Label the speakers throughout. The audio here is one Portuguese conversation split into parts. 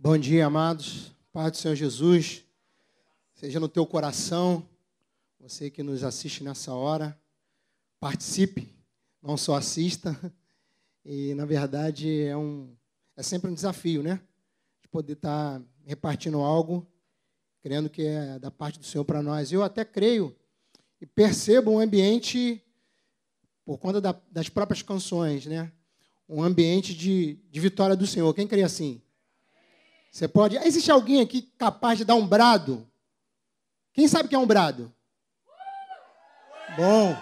Speaker 1: Bom dia, amados. Pai do Senhor Jesus, seja no teu coração, você que nos assiste nessa hora, participe, não só assista. E, na verdade, é, um, é sempre um desafio, né? De poder estar repartindo algo, crendo que é da parte do Senhor para nós. Eu até creio e percebo um ambiente, por conta da, das próprias canções, né? Um ambiente de, de vitória do Senhor. Quem crê assim? Você pode. Existe alguém aqui capaz de dar um brado? Quem sabe o que é um brado? Bom.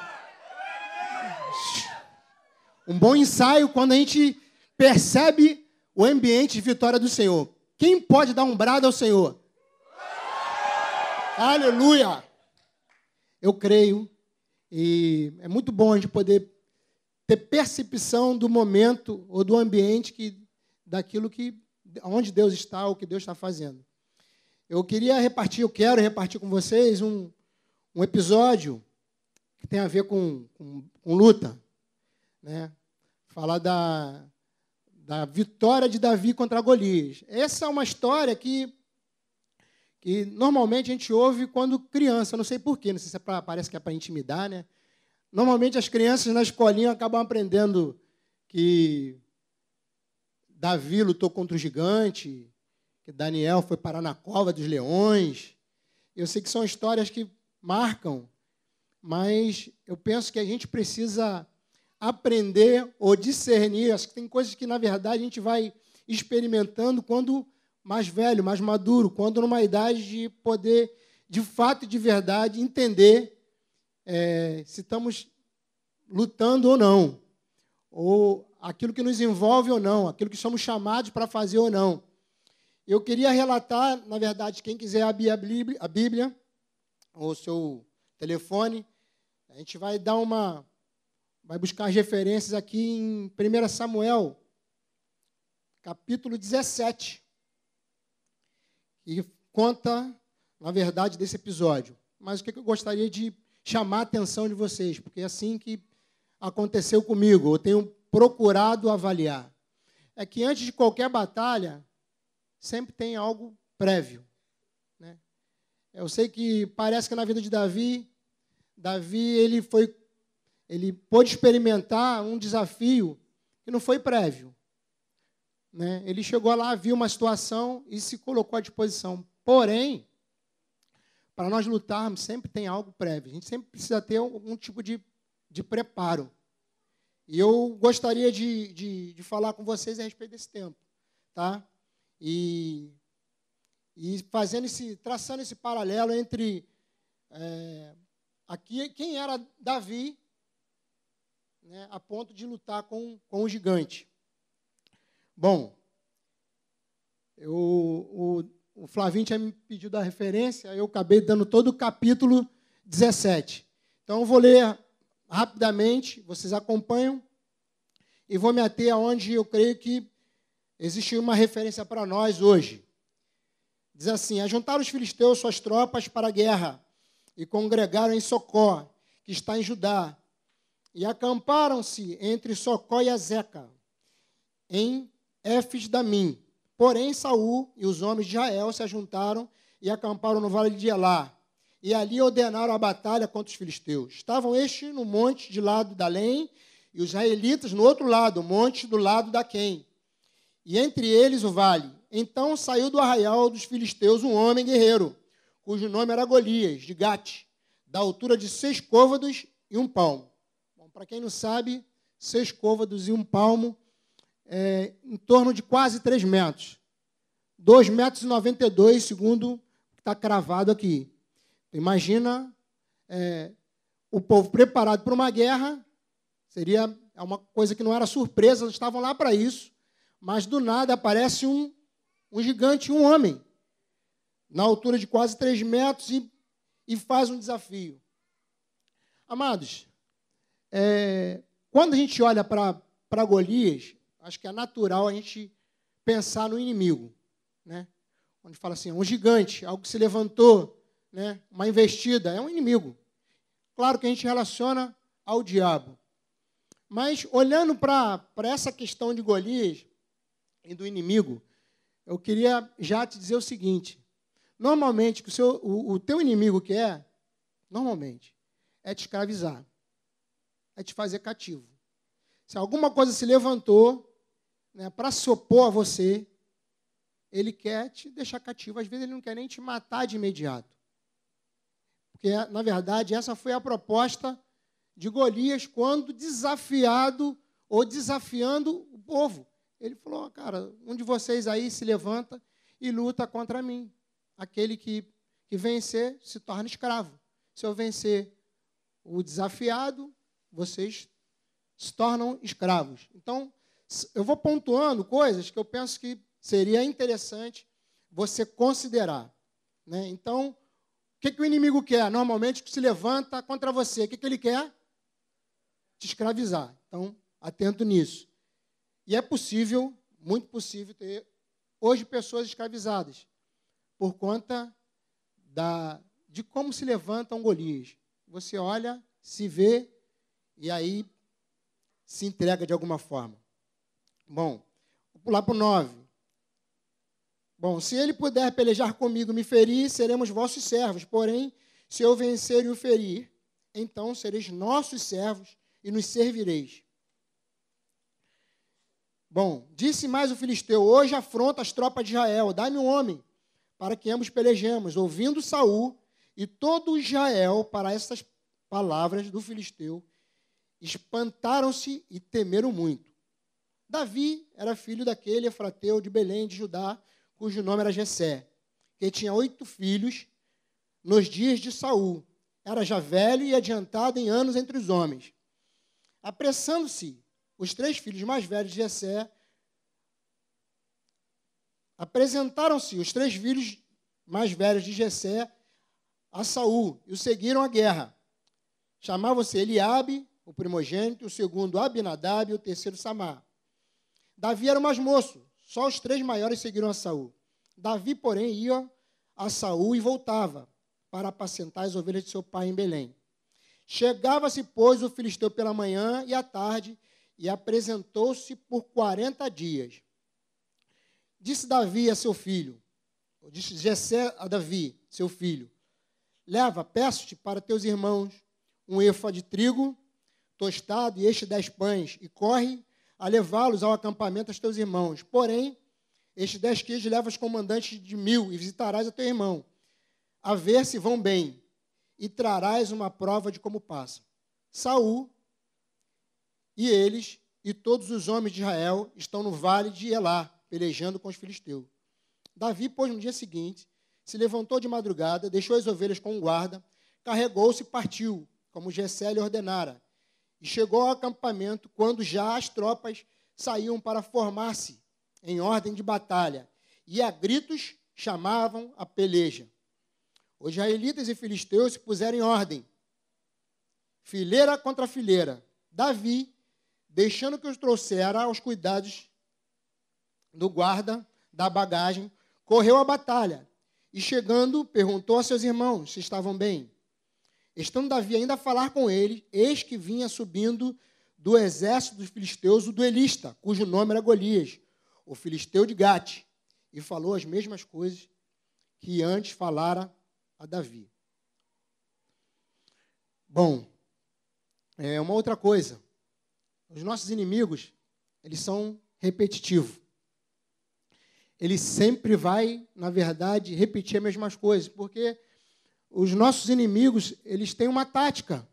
Speaker 1: Um bom ensaio quando a gente percebe o ambiente de vitória do Senhor. Quem pode dar um brado ao Senhor? Aleluia! Eu creio e é muito bom a gente poder ter percepção do momento ou do ambiente que daquilo que onde Deus está, o que Deus está fazendo. Eu queria repartir, eu quero repartir com vocês um, um episódio que tem a ver com, com, com luta. Né? Falar da, da vitória de Davi contra Golias. Essa é uma história que, que normalmente a gente ouve quando criança, não sei porquê, não sei se é pra, parece que é para intimidar, né? Normalmente as crianças na escolinha acabam aprendendo que Davi lutou contra o gigante, que Daniel foi parar na cova dos leões. Eu sei que são histórias que marcam, mas eu penso que a gente precisa aprender ou discernir. Acho que tem coisas que, na verdade, a gente vai experimentando quando mais velho, mais maduro, quando numa idade de poder, de fato e de verdade, entender é, se estamos lutando ou não, ou aquilo que nos envolve ou não, aquilo que somos chamados para fazer ou não. Eu queria relatar, na verdade, quem quiser abrir a Bíblia, a Bíblia ou o seu telefone, a gente vai dar uma. vai buscar as referências aqui em 1 Samuel, capítulo 17, e conta, na verdade, desse episódio. Mas o que eu gostaria de chamar a atenção de vocês, porque é assim que aconteceu comigo. Eu tenho procurado avaliar é que antes de qualquer batalha, sempre tem algo prévio. Né? Eu sei que parece que na vida de Davi, Davi ele foi, ele pôde experimentar um desafio que não foi prévio. Né? Ele chegou lá, viu uma situação e se colocou à disposição. Porém, para nós lutarmos, sempre tem algo prévio. A gente sempre precisa ter algum tipo de, de preparo. E eu gostaria de, de, de, falar com vocês a respeito desse tempo, tá? E, e fazendo esse, traçando esse paralelo entre é, aqui quem era Davi, né, a ponto de lutar com, com o gigante. Bom, eu, o, o Flavinho tinha me pedido a referência, eu acabei dando todo o capítulo 17. Então eu vou ler rapidamente, vocês acompanham, e vou me ater aonde eu creio que existe uma referência para nós hoje. Diz assim: Ajuntaram os filisteus suas tropas para a guerra e congregaram em Socó, que está em Judá, e acamparam-se entre Socó e Azeca, em Éfes Damim. Porém, Saul e os homens de Israel se ajuntaram e acamparam no vale de Elá, e ali ordenaram a batalha contra os filisteus. Estavam estes no monte de lado da Lém, e os israelitas no outro lado, o monte do lado da Quem. E entre eles o vale. Então saiu do arraial dos filisteus um homem guerreiro, cujo nome era Golias, de Gate, da altura de seis côvados e um palmo. Bom, para quem não sabe, seis côvados e um palmo, é, em torno de quase três metros. Dois metros noventa dois, segundo está cravado aqui. Imagina é, o povo preparado para uma guerra, seria uma coisa que não era surpresa, eles estavam lá para isso, mas do nada aparece um, um gigante, um homem, na altura de quase três metros e, e faz um desafio. Amados, é, quando a gente olha para Golias, acho que é natural a gente pensar no inimigo, né? Onde fala assim, um gigante, algo que se levantou, né, uma investida, é um inimigo. Claro que a gente relaciona ao diabo. Mas olhando para essa questão de Golias e do inimigo, eu queria já te dizer o seguinte: normalmente, o, seu, o, o teu inimigo quer, normalmente, é te escravizar, é te fazer cativo. Se alguma coisa se levantou né, para se opor a você, ele quer te deixar cativo. Às vezes ele não quer nem te matar de imediato. Porque, na verdade, essa foi a proposta de Golias quando desafiado ou desafiando o povo. Ele falou: cara, um de vocês aí se levanta e luta contra mim. Aquele que, que vencer se torna escravo. Se eu vencer o desafiado, vocês se tornam escravos. Então, eu vou pontuando coisas que eu penso que seria interessante você considerar. Né? Então, o que, que o inimigo quer? Normalmente, se levanta contra você. O que, que ele quer? Te escravizar. Então, atento nisso. E é possível, muito possível, ter hoje pessoas escravizadas por conta da, de como se levantam Golias. Você olha, se vê e aí se entrega de alguma forma. Bom, vou pular para o 9. Bom, se ele puder pelejar comigo e me ferir, seremos vossos servos. Porém, se eu vencer e o ferir, então sereis nossos servos e nos servireis. Bom, disse mais o filisteu: Hoje afronta as tropas de Israel, dá-me um homem, para que ambos pelejemos. Ouvindo Saul e todo Israel para essas palavras do filisteu, espantaram-se e temeram muito. Davi era filho daquele efrateu de Belém de Judá, cujo nome era Jessé, que tinha oito filhos nos dias de Saul. Era já velho e adiantado em anos entre os homens. Apressando-se, os três filhos mais velhos de Jessé apresentaram-se os três filhos mais velhos de Jessé a Saul e o seguiram à guerra. Chamavam-se Eliabe, o primogênito, o segundo Abinadab e o terceiro Samar. Davi era o mais moço, só os três maiores seguiram a Saul. Davi, porém, ia a Saul e voltava para apacentar as ovelhas de seu pai em Belém. Chegava-se, pois, o filisteu pela manhã e à tarde, e apresentou-se por quarenta dias. Disse Davi a seu filho, disse Jessé a Davi, seu filho, leva, peço-te para teus irmãos um efa de trigo tostado e este dez pães, e corre a levá-los ao acampamento aos teus irmãos. Porém, estes dez queijos leva os comandantes de mil e visitarás a teu irmão, a ver se vão bem, e trarás uma prova de como passa. Saul e eles e todos os homens de Israel estão no vale de Elá, pelejando com os filisteus. Davi, pois, no dia seguinte, se levantou de madrugada, deixou as ovelhas com um guarda, carregou-se e partiu, como Gessé lhe ordenara e chegou ao acampamento quando já as tropas saíam para formar-se em ordem de batalha, e a gritos chamavam a peleja. Os israelitas e filisteus se puseram em ordem, fileira contra fileira. Davi, deixando que os trouxera aos cuidados do guarda da bagagem, correu à batalha e, chegando, perguntou a seus irmãos se estavam bem. Estando Davi ainda a falar com ele, eis que vinha subindo do exército dos filisteus o duelista, cujo nome era Golias, o filisteu de Gate, e falou as mesmas coisas que antes falara a Davi. Bom, é uma outra coisa. Os nossos inimigos, eles são repetitivos. Ele sempre vai, na verdade, repetir as mesmas coisas, porque os nossos inimigos, eles têm uma tática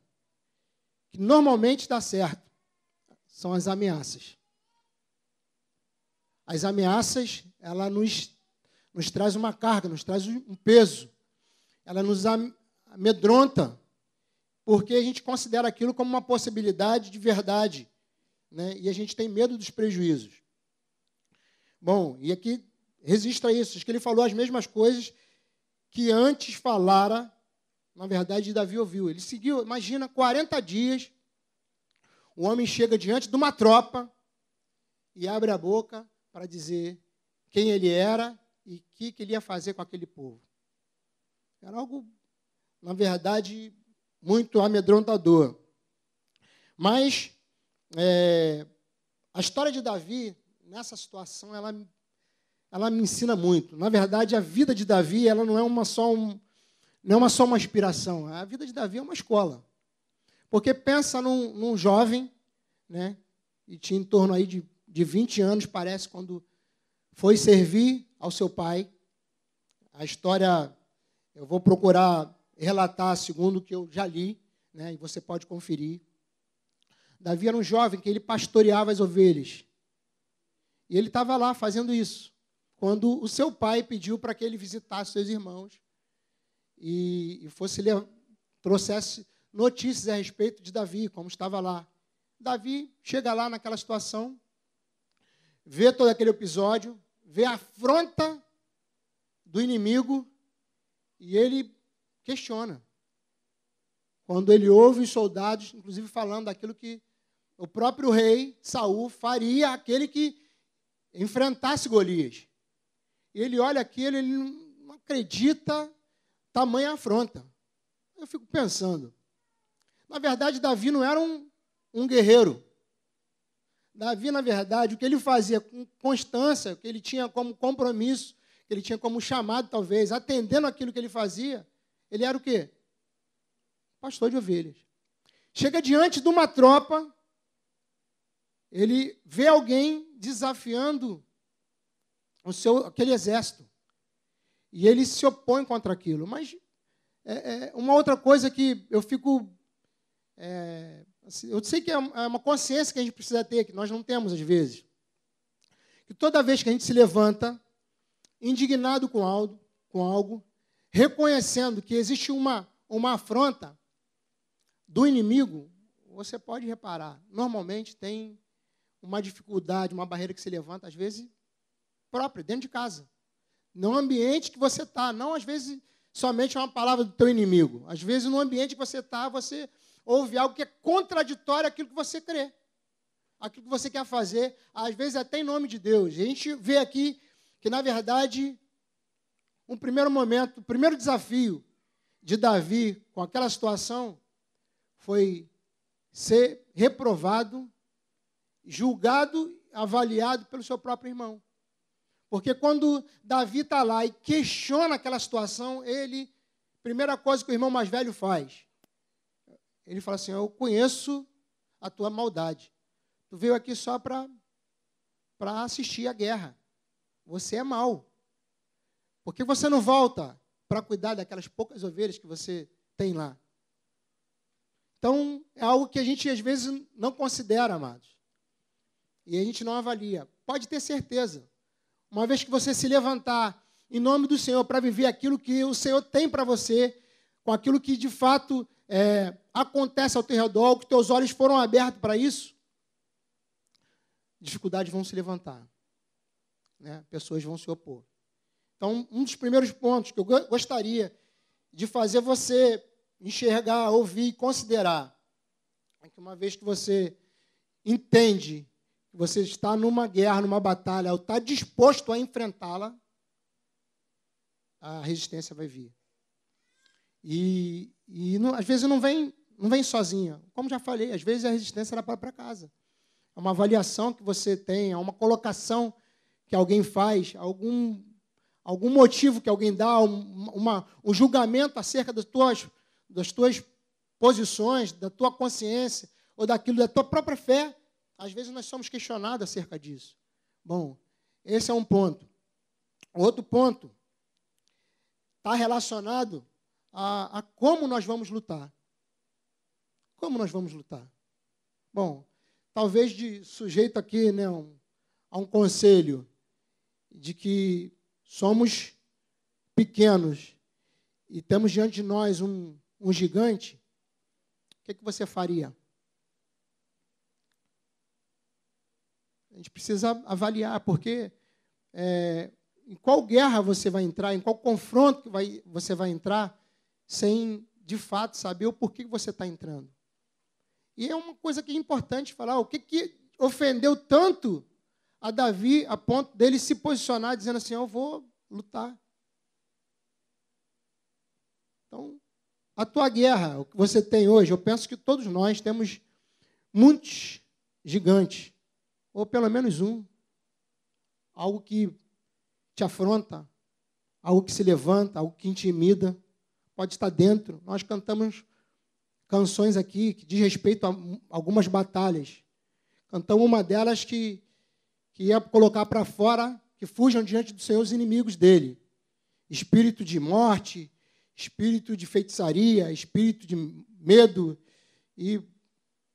Speaker 1: que normalmente dá certo. São as ameaças. As ameaças, ela nos, nos traz uma carga, nos traz um peso. Ela nos amedronta, porque a gente considera aquilo como uma possibilidade de verdade. Né? E a gente tem medo dos prejuízos. Bom, e aqui resista a isso. Que ele falou as mesmas coisas que antes falara, na verdade, Davi ouviu. Ele seguiu, imagina, 40 dias, o homem chega diante de uma tropa e abre a boca para dizer quem ele era e o que, que ele ia fazer com aquele povo. Era algo, na verdade, muito amedrontador. Mas é, a história de Davi, nessa situação, ela, ela me ensina muito. Na verdade, a vida de Davi, ela não é uma só um, não é uma só uma inspiração. A vida de Davi é uma escola. Porque pensa num, num jovem, né? E tinha em torno aí de, de 20 anos, parece, quando foi servir ao seu pai. A história eu vou procurar relatar segundo o que eu já li, né? E você pode conferir. Davi era um jovem que ele pastoreava as ovelhas. E ele estava lá fazendo isso, quando o seu pai pediu para que ele visitasse seus irmãos e, e fosse trouxesse notícias a respeito de Davi, como estava lá. Davi chega lá naquela situação, vê todo aquele episódio, vê a afronta do inimigo e ele questiona. Quando ele ouve os soldados, inclusive falando daquilo que o próprio rei Saul faria aquele que enfrentasse Golias. Ele olha aquilo, ele não acredita tamanha afronta. Eu fico pensando. Na verdade, Davi não era um, um guerreiro. Davi, na verdade, o que ele fazia com constância, o que ele tinha como compromisso, que ele tinha como chamado, talvez, atendendo aquilo que ele fazia, ele era o quê? Pastor de ovelhas. Chega diante de uma tropa ele vê alguém desafiando o seu, aquele exército. E ele se opõe contra aquilo. Mas é, é uma outra coisa que eu fico. É, assim, eu sei que é, é uma consciência que a gente precisa ter, que nós não temos às vezes. Que toda vez que a gente se levanta, indignado com algo, com algo reconhecendo que existe uma, uma afronta do inimigo, você pode reparar, normalmente tem uma dificuldade, uma barreira que se levanta, às vezes, própria, dentro de casa. No ambiente que você está, não às vezes somente uma palavra do teu inimigo. Às vezes, no ambiente que você está, você ouve algo que é contraditório àquilo que você crê, aquilo que você quer fazer, às vezes até em nome de Deus. A gente vê aqui que, na verdade, um primeiro momento, o primeiro desafio de Davi com aquela situação foi ser reprovado julgado, avaliado pelo seu próprio irmão. Porque quando Davi está lá e questiona aquela situação, ele, primeira coisa que o irmão mais velho faz, ele fala assim: Eu conheço a tua maldade. Tu veio aqui só para assistir a guerra. Você é mau. Por que você não volta para cuidar daquelas poucas ovelhas que você tem lá? Então, é algo que a gente às vezes não considera, amados e a gente não avalia. Pode ter certeza. Uma vez que você se levantar em nome do Senhor para viver aquilo que o Senhor tem para você, com aquilo que de fato é, acontece ao teu redor, que teus olhos foram abertos para isso, dificuldades vão se levantar. Né? Pessoas vão se opor. Então, um dos primeiros pontos que eu gostaria de fazer você enxergar, ouvir, considerar, é que uma vez que você entende você está numa guerra, numa batalha, ou está disposto a enfrentá-la, a resistência vai vir. E, e não, às vezes não vem, não vem sozinha. Como já falei, às vezes a resistência da própria casa. É uma avaliação que você tem, é uma colocação que alguém faz, algum, algum motivo que alguém dá, um, uma, um julgamento acerca das tuas, das tuas posições, da tua consciência, ou daquilo da tua própria fé às vezes nós somos questionados acerca disso. Bom, esse é um ponto. Outro ponto está relacionado a, a, como nós vamos lutar. Como nós vamos lutar? Bom, talvez de sujeito aqui né, um, a um conselho de que somos pequenos e temos diante de nós um, um gigante, o que, que você faria? A gente precisa avaliar, porque é, em qual guerra você vai entrar, em qual confronto vai, você vai entrar, sem de fato saber o porquê você está entrando. E é uma coisa que é importante falar, o que, que ofendeu tanto a Davi a ponto dele se posicionar dizendo assim, eu vou lutar. Então, a tua guerra, o que você tem hoje, eu penso que todos nós temos muitos gigantes ou pelo menos um, algo que, te afronta, algo que se levanta, algo que intimida, pode estar dentro. Nós cantamos canções aqui que diz respeito a algumas batalhas. Cantamos uma delas que, que ia colocar para fora que fujam diante do Senhor os inimigos dele. Espírito de morte, espírito de feitiçaria, espírito de medo e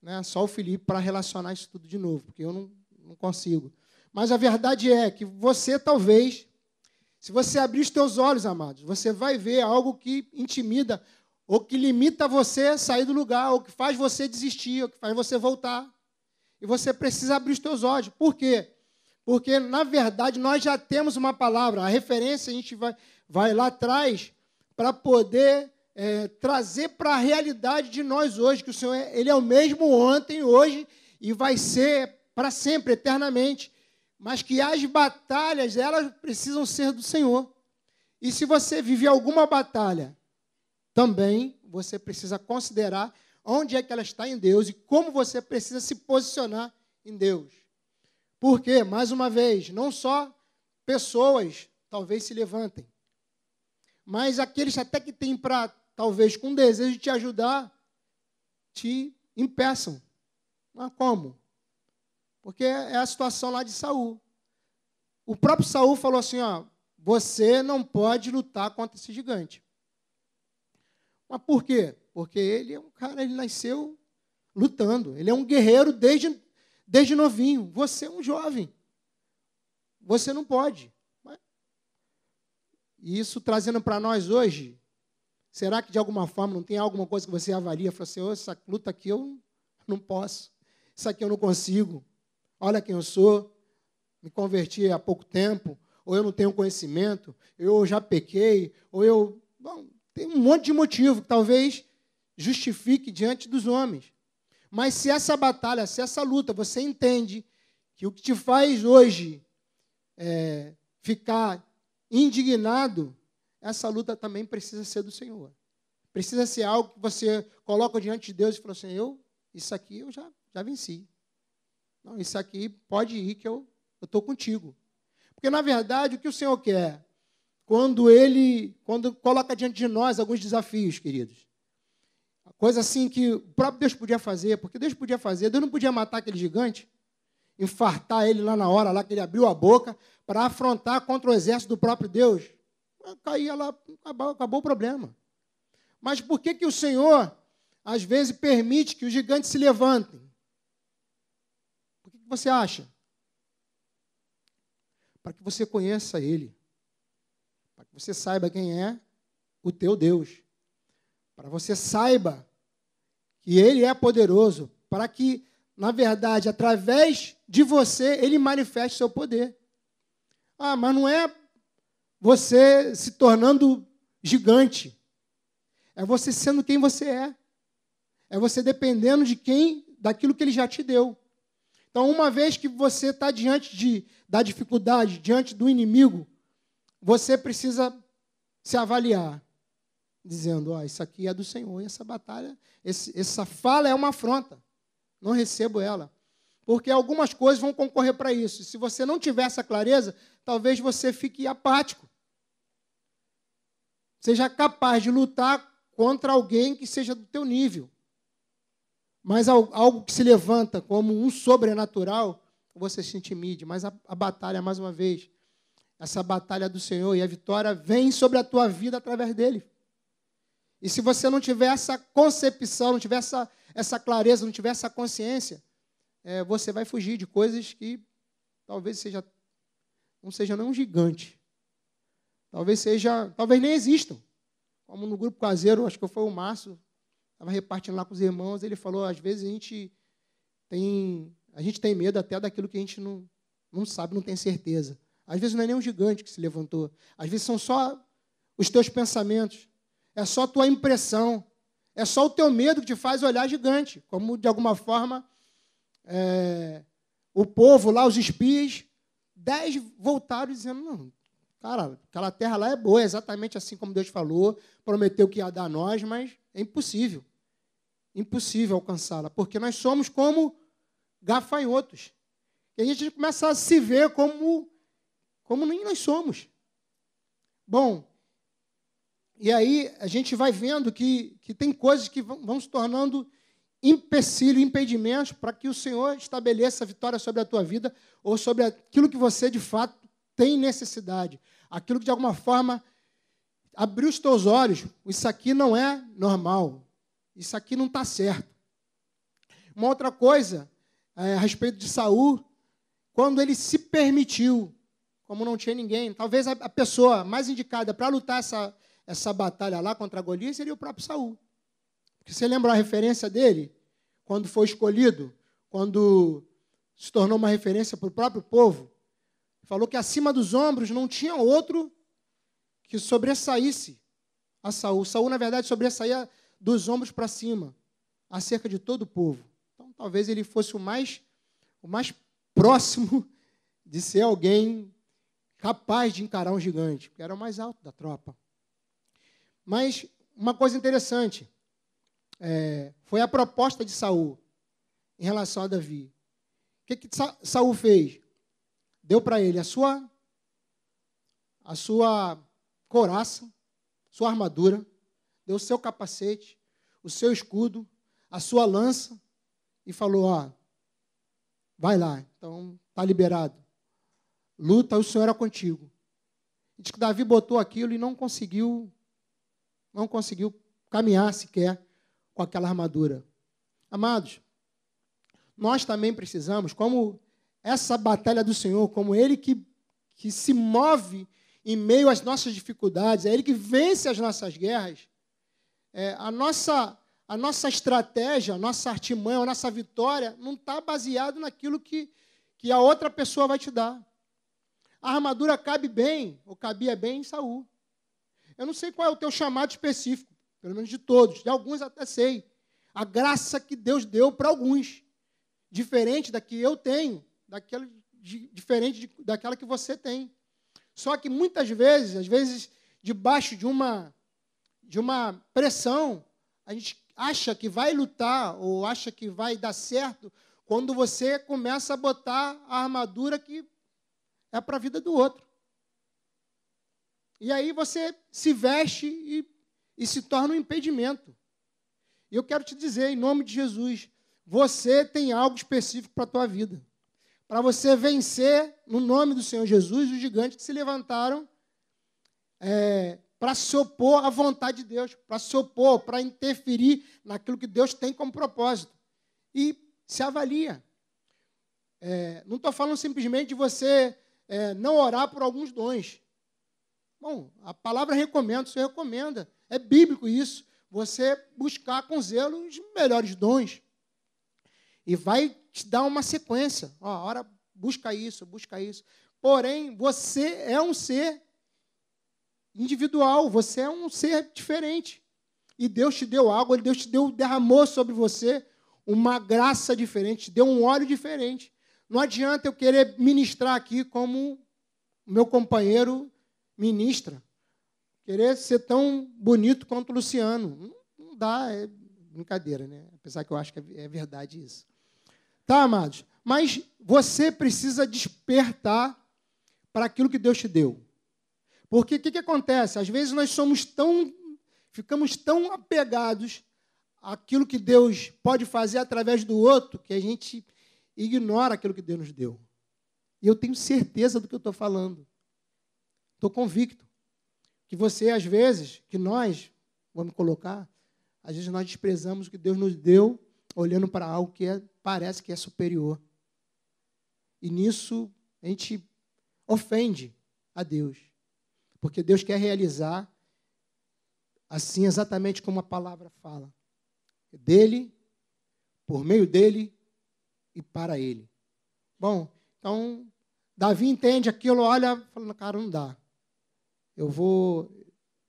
Speaker 1: né, só o Felipe para relacionar isso tudo de novo, porque eu não, não consigo. Mas a verdade é que você talvez, se você abrir os teus olhos, amados, você vai ver algo que intimida ou que limita você a sair do lugar, ou que faz você desistir, ou que faz você voltar. E você precisa abrir os teus olhos. Por quê? Porque, na verdade, nós já temos uma palavra. A referência a gente vai, vai lá atrás para poder é, trazer para a realidade de nós hoje, que o Senhor ele é o mesmo ontem, hoje e vai ser para sempre, eternamente. Mas que as batalhas, elas precisam ser do Senhor. E se você vive alguma batalha, também você precisa considerar onde é que ela está em Deus e como você precisa se posicionar em Deus. Porque, mais uma vez, não só pessoas talvez se levantem, mas aqueles até que têm para, talvez com desejo de te ajudar, te impeçam. Mas como? Porque é a situação lá de Saul. O próprio Saul falou assim: ó, você não pode lutar contra esse gigante. Mas por quê? Porque ele é um cara, ele nasceu lutando. Ele é um guerreiro desde, desde novinho. Você é um jovem. Você não pode. E isso trazendo para nós hoje, será que de alguma forma não tem alguma coisa que você avalia? Fala assim, oh, essa luta aqui eu não posso, isso aqui eu não consigo. Olha quem eu sou, me converti há pouco tempo, ou eu não tenho conhecimento, eu já pequei, ou eu. Bom, tem um monte de motivo que talvez justifique diante dos homens. Mas se essa batalha, se essa luta, você entende que o que te faz hoje é, ficar indignado, essa luta também precisa ser do Senhor. Precisa ser algo que você coloca diante de Deus e fala assim: eu, isso aqui eu já, já venci. Não, isso aqui pode ir que eu estou contigo. Porque, na verdade, o que o Senhor quer? Quando Ele quando coloca diante de nós alguns desafios, queridos. Coisa assim que o próprio Deus podia fazer, porque Deus podia fazer, Deus não podia matar aquele gigante, infartar ele lá na hora, lá que ele abriu a boca, para afrontar contra o exército do próprio Deus. Caía lá, acabou, acabou o problema. Mas por que, que o Senhor, às vezes, permite que os gigantes se levantem? Que você acha? Para que você conheça Ele. Para que você saiba quem é o teu Deus. Para você saiba que Ele é poderoso. Para que, na verdade, através de você, Ele manifeste seu poder. Ah, mas não é você se tornando gigante. É você sendo quem você é. É você dependendo de quem, daquilo que ele já te deu. Então, uma vez que você está diante de, da dificuldade, diante do inimigo, você precisa se avaliar, dizendo: oh, isso aqui é do Senhor, e essa batalha, esse, essa fala é uma afronta. Não recebo ela porque algumas coisas vão concorrer para isso. Se você não tiver essa clareza, talvez você fique apático. Seja capaz de lutar contra alguém que seja do teu nível. Mas algo que se levanta como um sobrenatural, você se intimide. Mas a, a batalha, mais uma vez, essa batalha do Senhor e a vitória vem sobre a tua vida através dele. E se você não tiver essa concepção, não tiver essa, essa clareza, não tiver essa consciência, é, você vai fugir de coisas que talvez seja não seja nem um gigante. Talvez seja, talvez nem existam. Como no grupo caseiro, acho que foi o Márcio, estava repartindo lá com os irmãos, ele falou, às vezes a gente tem, a gente tem medo até daquilo que a gente não, não sabe, não tem certeza. Às vezes não é nem um gigante que se levantou. Às vezes são só os teus pensamentos. É só a tua impressão. É só o teu medo que te faz olhar gigante. Como, de alguma forma, é, o povo lá, os espias, dez voltaram dizendo, não, cara, aquela terra lá é boa, é exatamente assim como Deus falou, prometeu que ia dar a nós, mas é impossível. Impossível alcançá-la, porque nós somos como gafanhotos. E a gente começa a se ver como, como nem nós somos. Bom, e aí a gente vai vendo que, que tem coisas que vão, se tornando empecilho, impedimentos para que o Senhor estabeleça a vitória sobre a tua vida ou sobre aquilo que você de fato tem necessidade. Aquilo que de alguma forma abriu os teus olhos. Isso aqui não é normal. Isso aqui não está certo. Uma outra coisa é, a respeito de Saul, quando ele se permitiu, como não tinha ninguém, talvez a, a pessoa mais indicada para lutar essa, essa batalha lá contra Golias seria o próprio Saul. Porque você lembra a referência dele? Quando foi escolhido, quando se tornou uma referência para o próprio povo, falou que acima dos ombros não tinha outro que sobressaísse a Saul. Saul, na verdade, sobressaía dos ombros para cima, acerca de todo o povo. Então, talvez ele fosse o mais, o mais próximo de ser alguém capaz de encarar um gigante, porque era o mais alto da tropa. Mas uma coisa interessante é, foi a proposta de Saul em relação a Davi. O que, que Saul fez? Deu para ele a sua a sua coraça, sua armadura, deu o seu capacete, o seu escudo, a sua lança e falou: Ó, vai lá, então está liberado. Luta, o Senhor é contigo. Diz que Davi botou aquilo e não conseguiu, não conseguiu caminhar sequer com aquela armadura. Amados, nós também precisamos, como essa batalha do Senhor, como Ele que, que se move em meio às nossas dificuldades, é Ele que vence as nossas guerras. É, a, nossa, a nossa estratégia, a nossa artimanha, a nossa vitória não está baseada naquilo que, que a outra pessoa vai te dar. A armadura cabe bem, ou cabia bem em Saul. Eu não sei qual é o teu chamado específico, pelo menos de todos, de alguns até sei. A graça que Deus deu para alguns, diferente da que eu tenho, daquela, de, diferente de, daquela que você tem. Só que muitas vezes, às vezes, debaixo de uma, de uma pressão, a gente acha que vai lutar ou acha que vai dar certo quando você começa a botar a armadura que é para a vida do outro. E aí você se veste e, e se torna um impedimento. E eu quero te dizer, em nome de Jesus, você tem algo específico para a tua vida para você vencer, no nome do Senhor Jesus, os gigantes que se levantaram é, para se opor à vontade de Deus, para se opor, para interferir naquilo que Deus tem como propósito. E se avalia. É, não estou falando simplesmente de você é, não orar por alguns dons. Bom, a palavra recomenda, o Senhor recomenda. É bíblico isso. Você buscar com zelo os melhores dons. E vai te dar uma sequência. Ó, ora, busca isso, busca isso. Porém, você é um ser individual, você é um ser diferente. E Deus te deu algo, Deus te deu, derramou sobre você uma graça diferente, te deu um óleo diferente. Não adianta eu querer ministrar aqui como meu companheiro ministra. Querer ser tão bonito quanto o Luciano. Não, dá, é brincadeira, né? Apesar que eu acho que é, é verdade isso. Tá, amados? Mas você precisa despertar para aquilo que Deus te deu. Porque o que, que acontece? Às vezes nós somos tão, ficamos tão apegados àquilo que Deus pode fazer através do outro que a gente ignora aquilo que Deus nos deu. E eu tenho certeza do que eu estou falando. Estou convicto que você, às vezes, que nós, vamos colocar, às vezes nós desprezamos o que Deus nos deu olhando para algo que é, parece que é superior. E nisso a gente ofende a Deus. Porque Deus quer realizar assim exatamente como a palavra fala. Dele, por meio dele e para ele. Bom, então Davi entende aquilo, olha, falando, cara, não dá. Eu vou,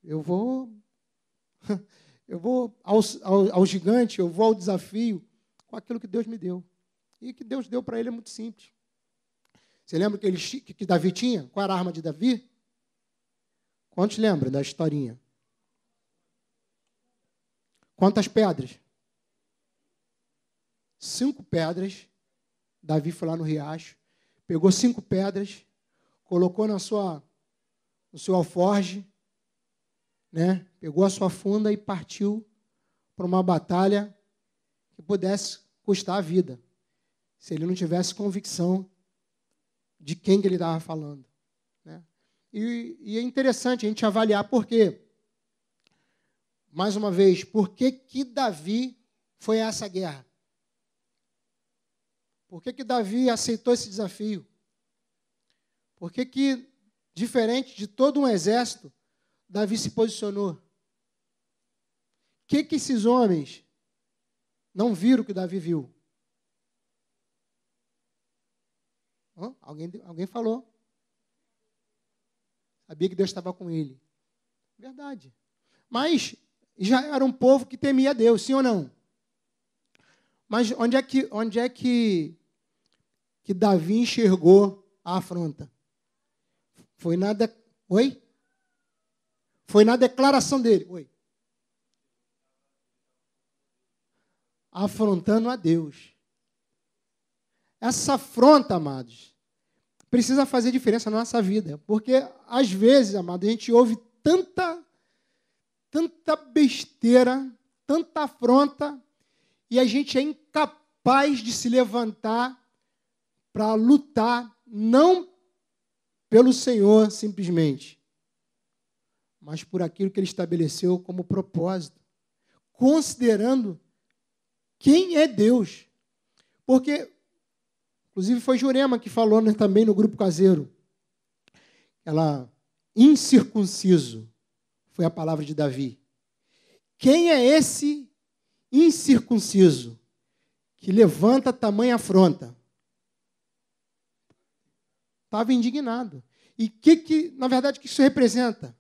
Speaker 1: eu vou Eu vou ao, ao, ao gigante, eu vou ao desafio com aquilo que Deus me deu. E que Deus deu para ele é muito simples. Você lembra que, ele, que Davi tinha? Qual era a arma de Davi? Quantos lembram da historinha? Quantas pedras? Cinco pedras. Davi foi lá no riacho, pegou cinco pedras, colocou na sua, no seu alforge, né? pegou a sua funda e partiu para uma batalha que pudesse custar a vida, se ele não tivesse convicção de quem que ele estava falando. Né? E, e, é interessante a gente avaliar por quê. Mais uma vez, por que, que Davi foi a essa guerra? Por que, que Davi aceitou esse desafio? Por que, que, diferente de todo um exército, Davi se posicionou? O que, que esses homens não viram que Davi viu? Alguém, alguém falou. Sabia que Deus estava com ele. Verdade. Mas já era um povo que temia Deus, sim ou não? Mas onde é que, onde é que, que Davi enxergou a afronta? Foi na de... Oi? Foi na declaração dele. Oi. Afrontando a Deus. Essa afronta, amados, precisa fazer diferença na nossa vida. Porque, às vezes, amados, a gente ouve tanta, tanta besteira, tanta afronta, e a gente é incapaz de se levantar para lutar, não pelo Senhor simplesmente, mas por aquilo que ele estabeleceu como propósito, considerando quem é Deus. Porque, inclusive, foi Jurema que falou né, também no grupo caseiro. Ela, incircunciso, foi a palavra de Davi. Quem é esse incircunciso que levanta tamanha afronta? Estava indignado. E que, que, na verdade, que isso representa?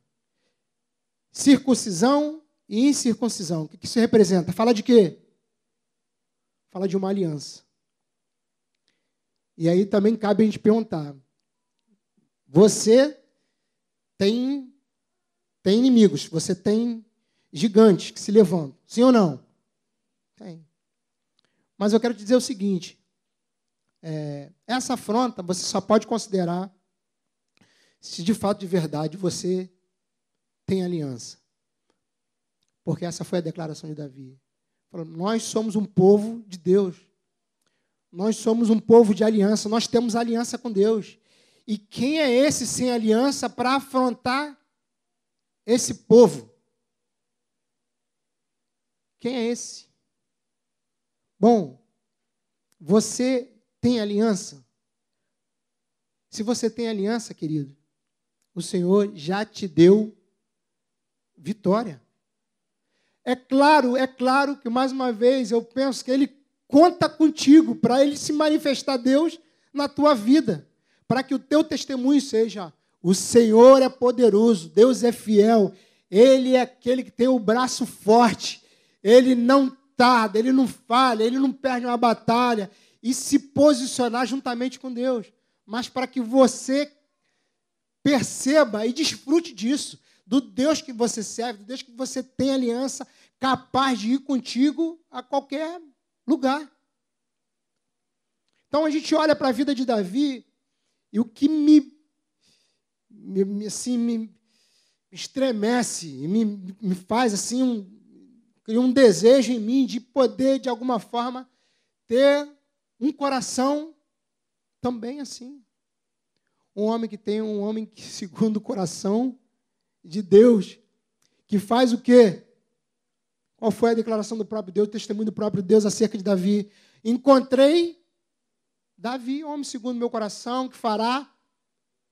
Speaker 1: Circuncisão e incircuncisão. O que isso representa? Fala de quê? Fala de uma aliança. E aí também cabe a gente perguntar: você tem, tem inimigos, você tem gigantes que se levantam, sim ou não? Tem. Mas eu quero te dizer o seguinte: é, essa afronta você só pode considerar se de fato, de verdade, você tem aliança. Porque essa foi a declaração de Davi. Falou, nós somos um povo de Deus. Nós somos um povo de aliança. Nós temos aliança com Deus. E quem é esse sem aliança para afrontar esse povo? Quem é esse? Bom, você tem aliança? Se você tem aliança, querido, o Senhor já te deu vitória. É claro, é claro que mais uma vez eu penso que ele conta contigo para ele se manifestar Deus na tua vida, para que o teu testemunho seja: o Senhor é poderoso, Deus é fiel, ele é aquele que tem o braço forte, ele não tarda, ele não falha, ele não perde uma batalha, e se posicionar juntamente com Deus, mas para que você perceba e desfrute disso, do Deus que você serve, do Deus que você tem aliança, capaz de ir contigo a qualquer lugar. Então a gente olha para a vida de Davi e o que me, me assim, me estremece e me, me faz assim um, um desejo em mim de poder de alguma forma ter um coração também assim. Um homem que tem um homem que, segundo o coração de Deus, que faz o quê? Qual foi a declaração do próprio Deus, o testemunho do próprio Deus acerca de Davi? Encontrei Davi, homem segundo meu coração, que fará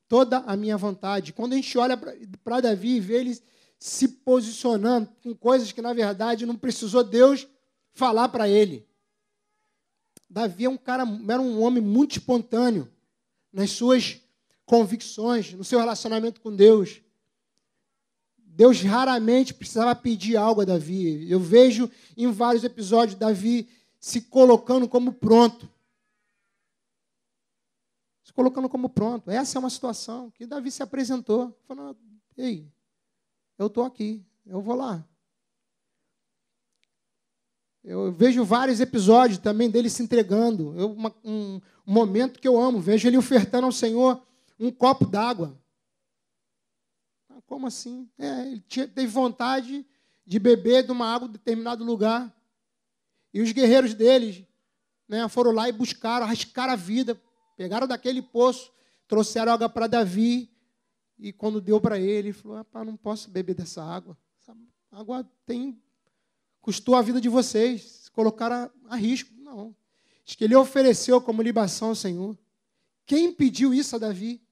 Speaker 1: toda a minha vontade. Quando a gente olha para Davi e vê ele se posicionando com coisas que, na verdade, não precisou Deus falar para ele. Davi é um cara, era um homem muito espontâneo nas suas convicções, no seu relacionamento com Deus. Deus raramente precisava pedir algo a Davi. Eu vejo em vários episódios Davi se colocando como pronto. Se colocando como pronto. Essa é uma situação que Davi se apresentou. Falou: Ei, eu estou aqui, eu vou lá. Eu vejo vários episódios também dele se entregando. Eu, uma, um, um, momento que eu amo, vejo ele ofertando ao Senhor um copo d'água. Como assim? É, ele tinha, teve vontade de beber de uma água de determinado lugar. E os guerreiros deles né, foram lá e buscaram, arriscaram a vida, pegaram daquele poço, trouxeram água para Davi. E quando deu para ele, ele falou: não posso beber dessa água. Essa água tem custou a vida de vocês, colocaram a, a risco. Não. Diz que ele ofereceu como libação ao Senhor. Quem pediu isso a Davi?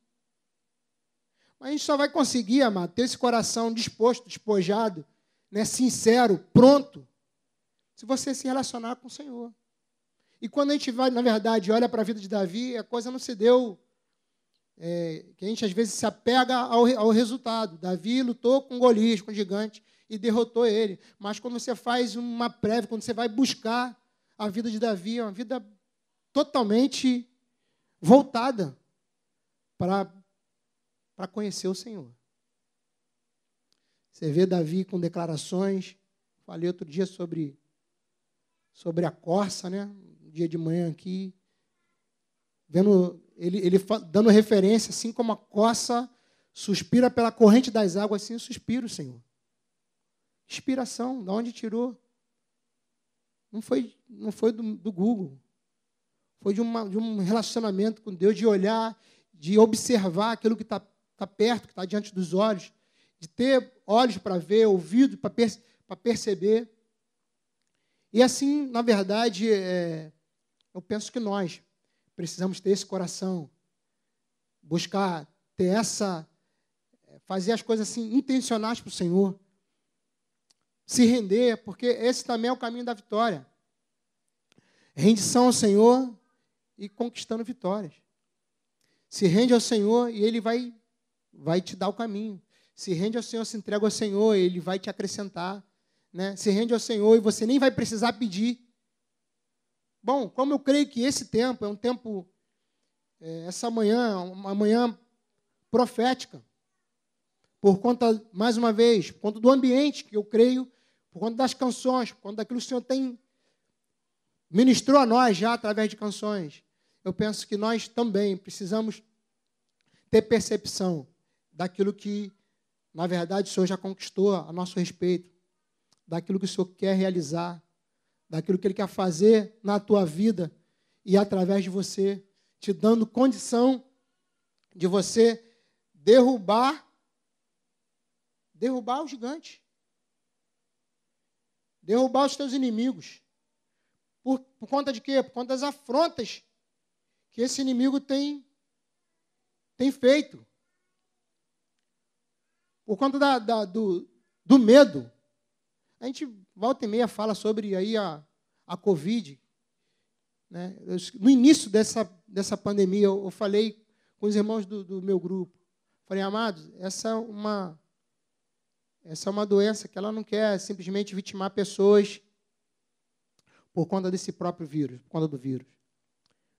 Speaker 1: Mas a gente só vai conseguir, amado, ter esse coração disposto, despojado, né, sincero, pronto, se você se relacionar com o Senhor. E quando a gente vai, na verdade, olha para a vida de Davi, a coisa não se deu. É, que a gente às vezes se apega ao, ao resultado. Davi lutou com Golias, com o gigante, e derrotou ele. Mas quando você faz uma prévia, quando você vai buscar a vida de Davi, é uma vida totalmente voltada para, para conhecer o Senhor. Você vê Davi com declarações. Falei outro dia sobre, sobre a corça, né? Um dia de manhã aqui. Vendo ele, ele dando referência, assim como a corça suspira pela corrente das águas, assim suspiro, Senhor. Inspiração, de onde tirou? Não foi, não foi do, do Google. Foi de, uma, de, um relacionamento com Deus, de olhar, de observar aquilo que está tá perto, que está diante dos olhos, de ter olhos para ver, ouvido para per, perceber. E assim, na verdade, é, eu penso que nós precisamos ter esse coração, buscar ter essa, fazer as coisas assim intencionais para o Senhor, se render, porque esse também é o caminho da vitória. Rendição ao Senhor e conquistando vitórias. Se rende ao Senhor e Ele vai, vai te dar o caminho. Se rende ao Senhor, se entrega ao Senhor, Ele vai te acrescentar. Né? Se rende ao Senhor e você nem vai precisar pedir. Bom, como eu creio que esse tempo é um tempo, é, essa manhã, uma manhã profética, por conta, mais uma vez, por conta do ambiente que eu creio por conta das canções, por conta daquilo que o Senhor tem ministrou a nós já através de canções. Eu penso que nós também precisamos ter percepção daquilo que, na verdade, o Senhor já conquistou a nosso respeito, daquilo que o Senhor quer realizar, daquilo que Ele quer fazer na tua vida e através de você, te dando condição de você derrubar derrubar o gigante derrubar os teus inimigos. Por, por conta de quê? Por conta das afrontas que esse inimigo tem, tem feito. Por conta da, da, do, do medo. A gente volta e meia fala sobre aí a, a Covid. Né? no início dessa, dessa pandemia, eu, eu falei com os irmãos do, do meu grupo. Falei, amados, essa é uma essa é uma doença que ela não quer simplesmente vitimar pessoas por conta desse próprio vírus, por conta do vírus.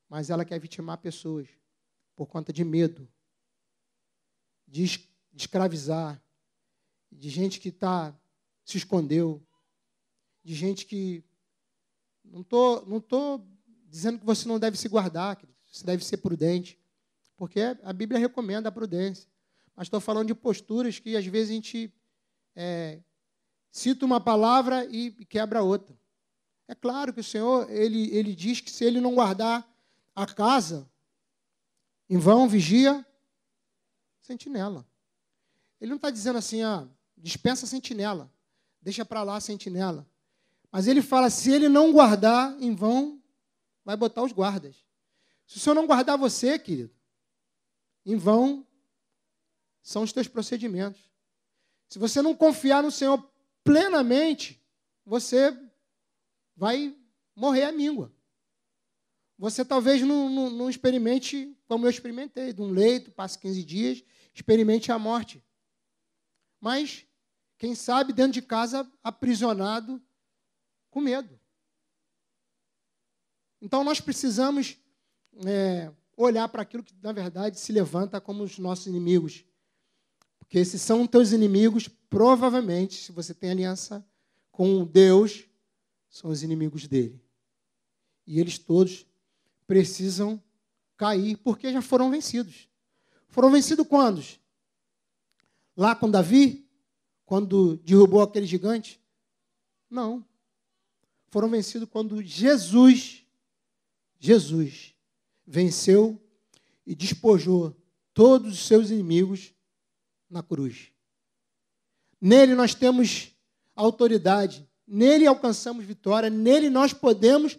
Speaker 1: Mas ela quer vitimar pessoas por conta de medo, de, escravizar, de gente que tá, se escondeu, de gente que. Não estou não tô dizendo que você não deve se guardar, que você deve ser prudente, porque a Bíblia recomenda a prudência. Mas estou falando de posturas que às vezes a gente é, cita uma palavra e quebra outra. É claro que o Senhor ele, ele diz que se ele não guardar a casa, em vão vigia sentinela. Ele não está dizendo assim, ah, dispensa a sentinela, deixa para lá a sentinela. Mas ele fala, se ele não guardar, em vão vai botar os guardas. Se o Senhor não guardar você, querido, em vão são os teus procedimentos. Se você não confiar no Senhor plenamente, você vai morrer à míngua. Você talvez não, não, não, experimente como eu experimentei, de um leito, passe 15 dias, experimente a morte. Mas, quem sabe, dentro de casa, aprisionado, com medo. Então, nós precisamos é, olhar para aquilo que, na verdade, se levanta como os nossos inimigos. Porque esses são teus inimigos, provavelmente, se você tem aliança com Deus, são os inimigos dele. E eles todos precisam cair, porque já foram vencidos. Foram vencidos quando? Lá com Davi? Quando derrubou aquele gigante? Não. Foram vencidos quando Jesus, Jesus, venceu e despojou todos os seus inimigos na cruz. Nele nós temos autoridade, nele alcançamos vitória, nele nós podemos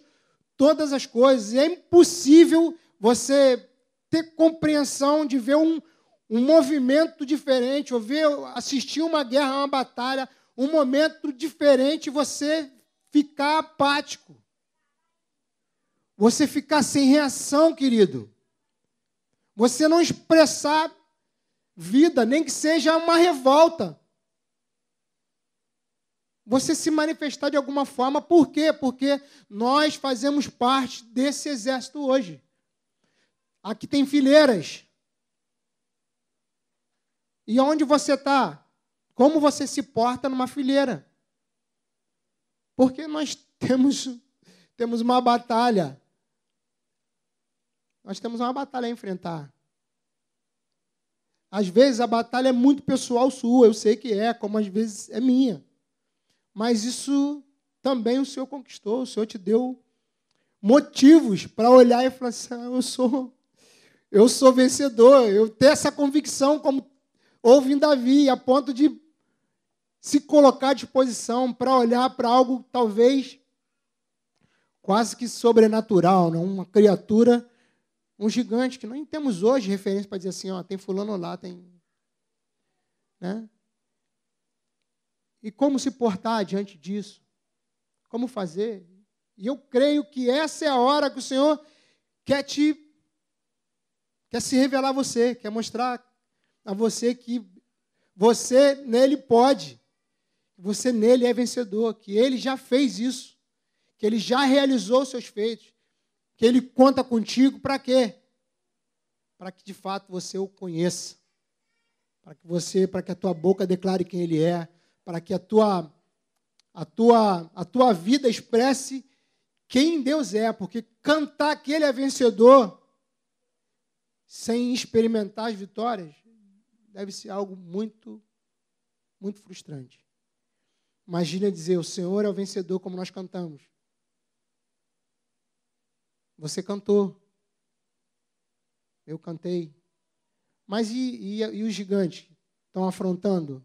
Speaker 1: todas as coisas. É impossível você ter compreensão de ver um, um movimento diferente, ou ver, assistir uma guerra, uma batalha, um momento diferente, você ficar apático. Você ficar sem reação, querido. Você não expressar vida, nem que seja uma revolta. Você se manifestar de alguma forma, por quê? Porque nós fazemos parte desse exército hoje. Aqui tem fileiras. E onde você está? Como você se porta numa fileira? Porque nós temos, temos uma batalha. Nós temos uma batalha a enfrentar. Às vezes a batalha é muito pessoal sua, eu sei que é, como às vezes é minha. Mas isso também o Senhor conquistou, o Senhor te deu motivos para olhar e falar assim: ah, eu sou eu sou vencedor, eu tenho essa convicção como houve em Davi, a ponto de se colocar à disposição para olhar para algo talvez quase que sobrenatural, não? uma criatura um gigante que não temos hoje referência para dizer assim, ó, tem fulano lá, tem. Né? E como se portar diante disso? Como fazer? E eu creio que essa é a hora que o Senhor quer te quer se revelar a você, quer mostrar a você que você nele pode, você nele é vencedor, que ele já fez isso, que ele já realizou seus feitos, que ele conta contigo para quê? Para que de fato você o conheça. Para que você, para que a tua boca declare quem ele é, para que a tua a tua a tua vida expresse quem Deus é, porque cantar que ele é vencedor sem experimentar as vitórias deve ser algo muito muito frustrante. Imagina dizer: "O Senhor é o vencedor", como nós cantamos. Você cantou. Eu cantei. Mas e, e, e os gigantes? Estão afrontando?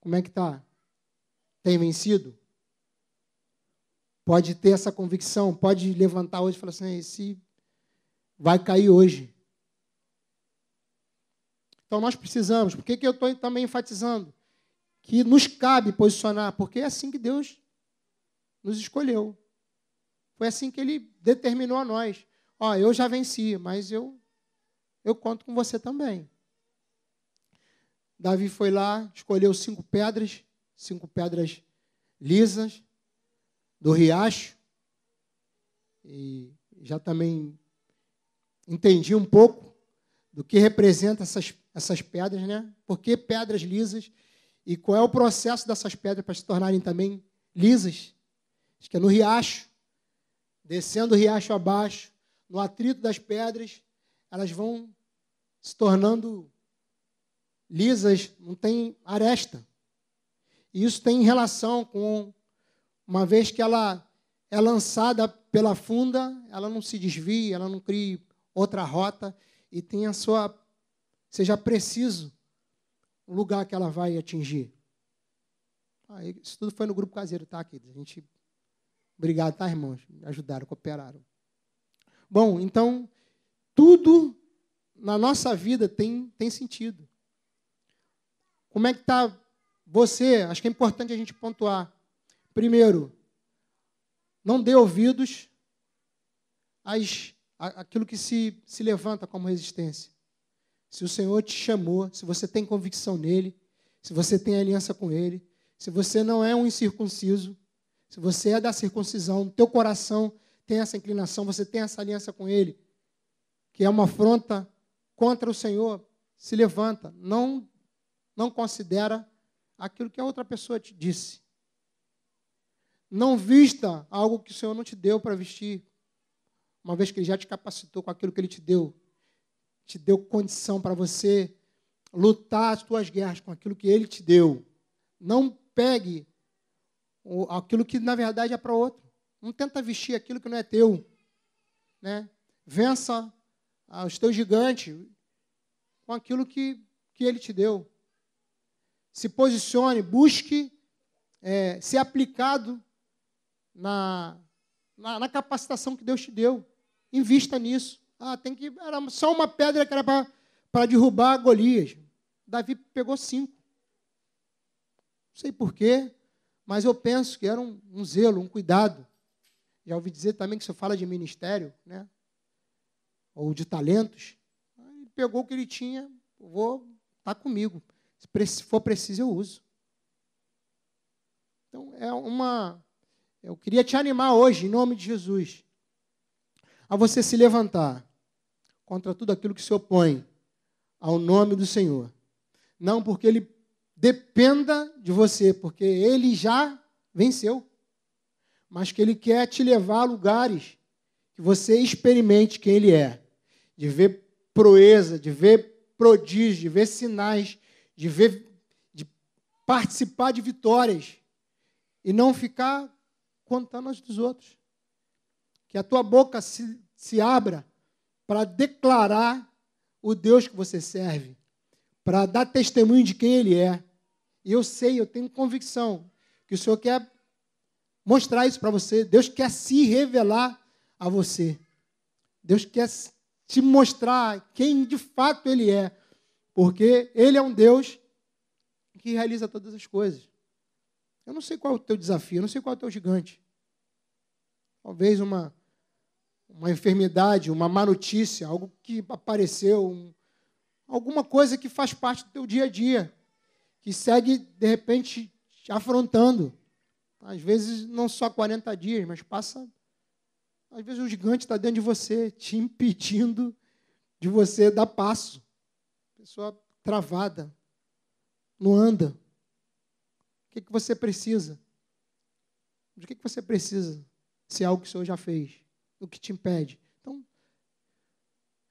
Speaker 1: Como é que está? Tem vencido? Pode ter essa convicção, pode levantar hoje e falar assim: esse vai cair hoje. Então nós precisamos, por que, que eu estou também enfatizando? Que nos cabe posicionar, porque é assim que Deus nos escolheu. Foi assim que ele determinou a nós. Ó, eu já venci, mas eu eu conto com você também. Davi foi lá, escolheu cinco pedras, cinco pedras lisas do riacho. E já também entendi um pouco do que representa essas, essas pedras, né? Por que pedras lisas? E qual é o processo dessas pedras para se tornarem também lisas? Acho que é no riacho descendo o riacho abaixo, no atrito das pedras, elas vão se tornando lisas, não tem aresta. E isso tem relação com uma vez que ela é lançada pela funda, ela não se desvia, ela não cria outra rota e tem a sua seja preciso o lugar que ela vai atingir. Ah, isso tudo foi no grupo caseiro, tá, aqui. A gente Obrigado, tá, irmãos? Ajudaram, cooperaram. Bom, então, tudo na nossa vida tem, tem sentido. Como é que está você? Acho que é importante a gente pontuar. Primeiro, não dê ouvidos às, àquilo que se, se levanta como resistência. Se o Senhor te chamou, se você tem convicção nele, se você tem aliança com ele, se você não é um incircunciso, se você é da circuncisão, teu coração tem essa inclinação, você tem essa aliança com Ele, que é uma afronta contra o Senhor, se levanta. Não, não considera aquilo que a outra pessoa te disse. Não vista algo que o Senhor não te deu para vestir, uma vez que Ele já te capacitou com aquilo que Ele te deu. te deu condição para você lutar as tuas guerras com aquilo que ele te deu. Não pegue aquilo que na verdade é para outro. Não tenta vestir aquilo que não é teu. Né? Vença os teus gigantes com aquilo que, que ele te deu. Se posicione, busque é, ser aplicado na, na, na, capacitação que Deus te deu. Invista nisso. Ah, tem que. Era só uma pedra que era para derrubar Golias. Davi pegou cinco. Não sei porquê, mas eu penso que era um, um zelo, um cuidado. Já ouvi dizer também que se fala de ministério, né? ou de talentos. Ele pegou o que ele tinha, vou estar tá comigo. Se for preciso, eu uso. Então, é uma. Eu queria te animar hoje, em nome de Jesus, a você se levantar contra tudo aquilo que se opõe ao nome do Senhor. Não porque ele dependa de você, porque ele já venceu, mas que ele quer te levar a lugares que você experimente quem ele é, de ver proeza, de ver prodígio, de ver sinais, de ver de participar de vitórias e não ficar contando as dos outros. Que a tua boca se, se abra para declarar o Deus que você serve, para dar testemunho de quem Ele é. E eu sei, eu tenho convicção que o Senhor quer mostrar isso para você. Deus quer se revelar a você. Deus quer te mostrar quem de fato Ele é. Porque Ele é um Deus que realiza todas as coisas. Eu não sei qual é o teu desafio, eu não sei qual é o teu gigante. Talvez uma, uma enfermidade, uma má notícia, algo que apareceu, um, alguma coisa que faz parte do teu dia a dia, que segue, de repente, te afrontando. Às vezes, não só 40 dias, mas passa. Às vezes, o gigante está dentro de você, te impedindo de você dar passo. Pessoa travada, não anda que, que você precisa? De que, que você precisa? Se é algo que o Senhor já fez. O que te impede? Então,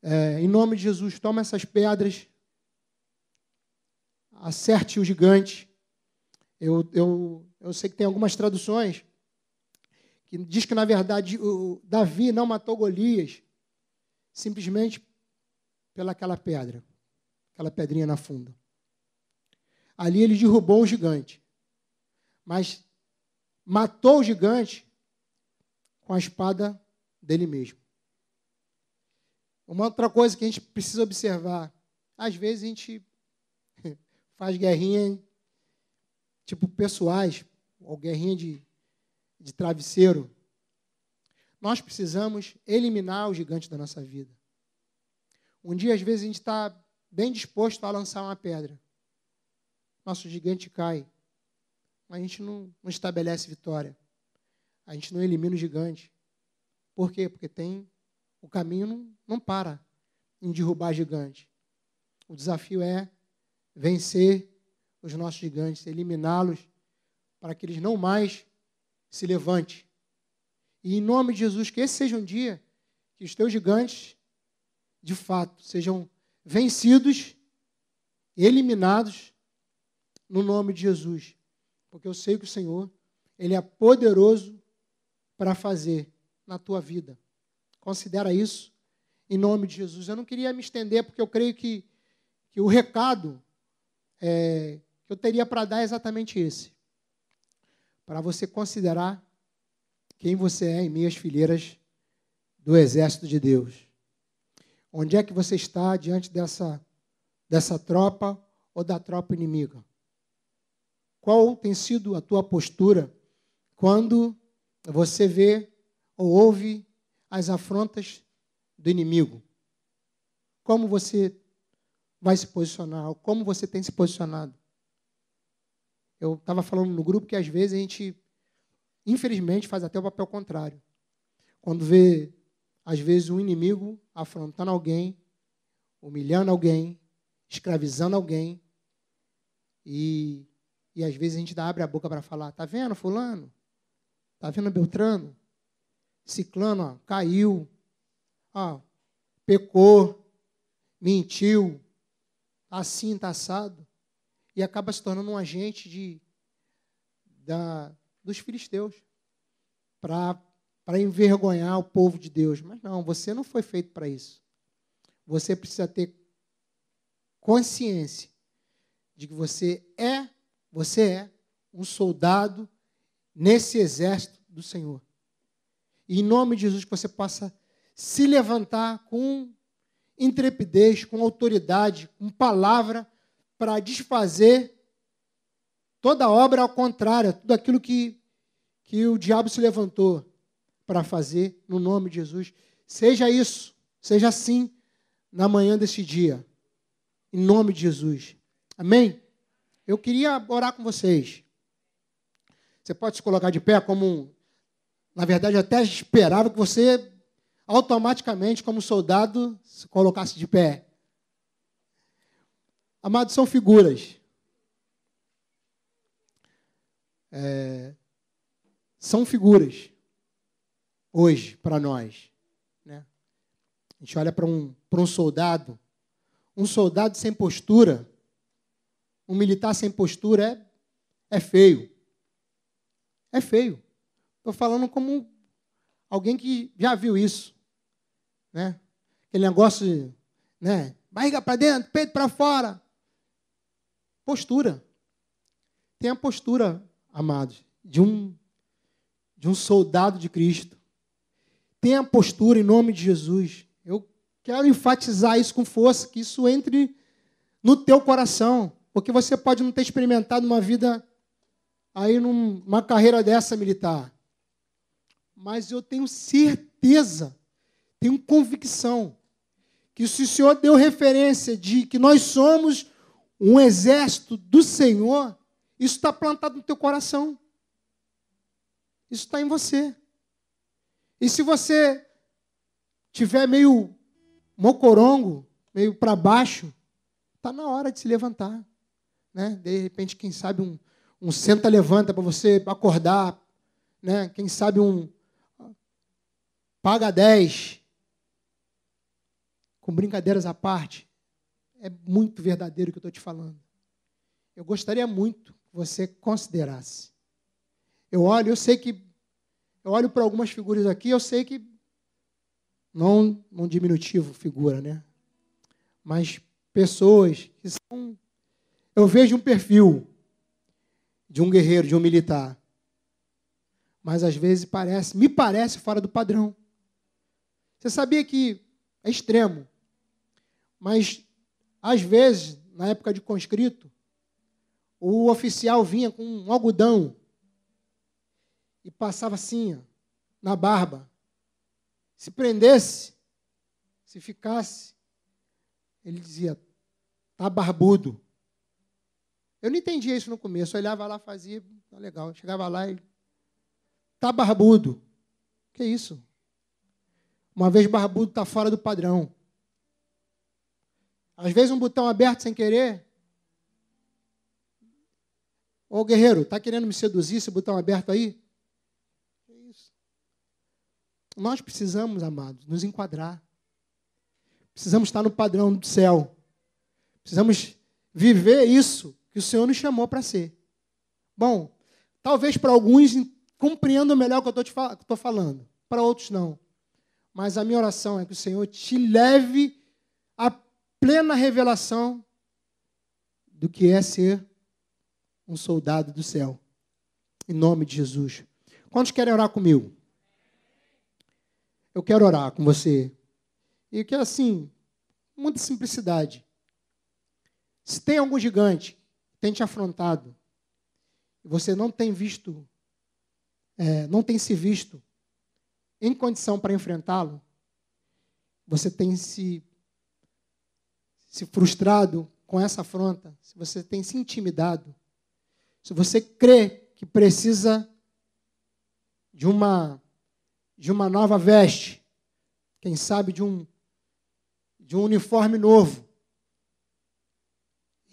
Speaker 1: é, em nome de Jesus, toma essas pedras, acerte o gigante. Eu, eu, eu sei que tem algumas traduções que diz que, na verdade, o Davi não matou Golias simplesmente pelaquela pedra, aquela pedrinha na funda. Ali ele derrubou um gigante mas matou o gigante com a espada dele mesmo. Uma outra coisa que a gente precisa observar, às vezes a gente faz guerrinha tipo pessoais, ou guerrinha de, de travesseiro. Nós precisamos eliminar o gigante da nossa vida. Um dia, às vezes, a gente está bem disposto a lançar uma pedra. Nosso gigante cai mas a gente não, não estabelece vitória. A gente não elimina o gigante. Por quê? Porque tem o caminho não, não para em derrubar gigante. O desafio é vencer os nossos gigantes, eliminá-los para que eles não mais se levantem. E em nome de Jesus, que esse seja um dia que os teus gigantes, de fato, sejam vencidos, eliminados, no nome de Jesus porque eu sei que o Senhor, Ele é poderoso para fazer na tua vida. Considera isso em nome de Jesus. Eu não queria me estender, porque eu creio que, que o recado é, que eu teria para dar é exatamente esse. Para você considerar quem você é em minhas fileiras do exército de Deus. Onde é que você está diante dessa, dessa tropa ou da tropa inimiga? Qual tem sido a tua postura quando você vê ou ouve as afrontas do inimigo? Como você vai se posicionar? Como você tem se posicionado? Eu estava falando no grupo que às vezes a gente, infelizmente, faz até o papel contrário. Quando vê, às vezes, um inimigo afrontando alguém, humilhando alguém, escravizando alguém, e e às vezes a gente abre a boca para falar: tá vendo, Fulano? Tá vendo Beltrano? Ciclano, ó, caiu, ó, pecou, mentiu, tá assim, tá assado, e acaba se tornando um agente de, da, dos filisteus para envergonhar o povo de Deus. Mas não, você não foi feito para isso. Você precisa ter consciência de que você é, você é um soldado nesse exército do Senhor. E em nome de Jesus que você possa se levantar com intrepidez, com autoridade, com palavra para desfazer toda obra ao contrário, tudo aquilo que, que o diabo se levantou para fazer no nome de Jesus. Seja isso, seja assim na manhã desse dia, em nome de Jesus. Amém? Eu queria orar com vocês. Você pode se colocar de pé como, na verdade, até esperava que você automaticamente, como soldado, se colocasse de pé. Amados, são figuras. É, são figuras hoje para nós. Né? A gente olha para um, um soldado, um soldado sem postura, um militar sem postura é, é feio. É feio. Estou falando como alguém que já viu isso. Né? Aquele negócio, né? barriga para dentro, peito para fora. Postura. Tem a postura, amados, de um, de um soldado de Cristo. Tem a postura em nome de Jesus. Eu quero enfatizar isso com força, que isso entre no teu coração. Porque você pode não ter experimentado uma vida aí numa carreira dessa militar. Mas eu tenho certeza tenho convicção que se o Senhor deu referência de que nós somos um exército do Senhor, isso está plantado no teu coração. Isso está em você. E se você tiver meio mocorongo, meio para baixo, está na hora de se levantar. Né? De repente, quem sabe um, um senta-levanta para você acordar. Né? Quem sabe um paga 10 com brincadeiras à parte, é muito verdadeiro o que eu estou te falando. Eu gostaria muito que você considerasse. Eu olho, eu sei que. Eu olho para algumas figuras aqui, eu sei que. Não um diminutivo figura, né? Mas pessoas que são. Eu vejo um perfil de um guerreiro, de um militar. Mas às vezes parece, me parece fora do padrão. Você sabia que é extremo. Mas, às vezes, na época de conscrito, o oficial vinha com um algodão e passava assim, ó, na barba. Se prendesse, se ficasse, ele dizia, tá barbudo. Eu não entendia isso no começo. Eu olhava lá, fazia, tá legal. Chegava lá e. Tá barbudo. Que isso? Uma vez barbudo está fora do padrão. Às vezes um botão aberto sem querer. Ô guerreiro, está querendo me seduzir esse botão aberto aí? É isso. Nós precisamos, amados, nos enquadrar. Precisamos estar no padrão do céu. Precisamos viver isso que o Senhor nos chamou para ser. Bom, talvez para alguns compreendam melhor o que eu estou falando, para outros não. Mas a minha oração é que o Senhor te leve a plena revelação do que é ser um soldado do céu. Em nome de Jesus. Quantos querem orar comigo? Eu quero orar com você. E que assim, muita simplicidade. Se tem algum gigante que tem te afrontado, você não tem visto, é, não tem se visto em condição para enfrentá-lo, você tem se se frustrado com essa afronta, se você tem se intimidado, se você crê que precisa de uma de uma nova veste, quem sabe de um de um uniforme novo,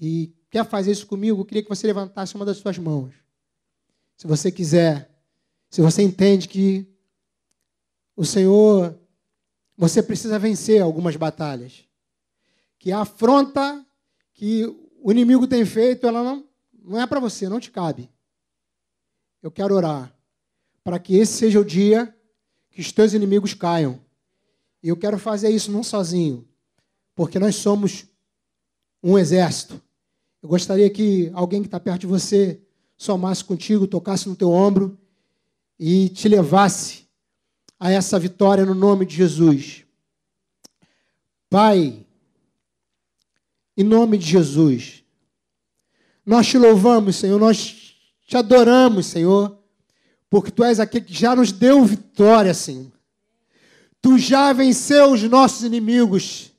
Speaker 1: e quer fazer isso comigo, eu queria que você levantasse uma das suas mãos. Se você quiser, se você entende que o Senhor, você precisa vencer algumas batalhas que a afronta que o inimigo tem feito, ela não, não é para você, não te cabe. Eu quero orar para que esse seja o dia que os teus inimigos caiam. E eu quero fazer isso não sozinho, porque nós somos um exército. Eu gostaria que alguém que está perto de você somasse contigo, tocasse no teu ombro e te levasse a essa vitória no nome de Jesus. Pai, em nome de Jesus, nós te louvamos, Senhor, nós te adoramos, Senhor, porque tu és aquele que já nos deu vitória, Senhor. Tu já venceu os nossos inimigos.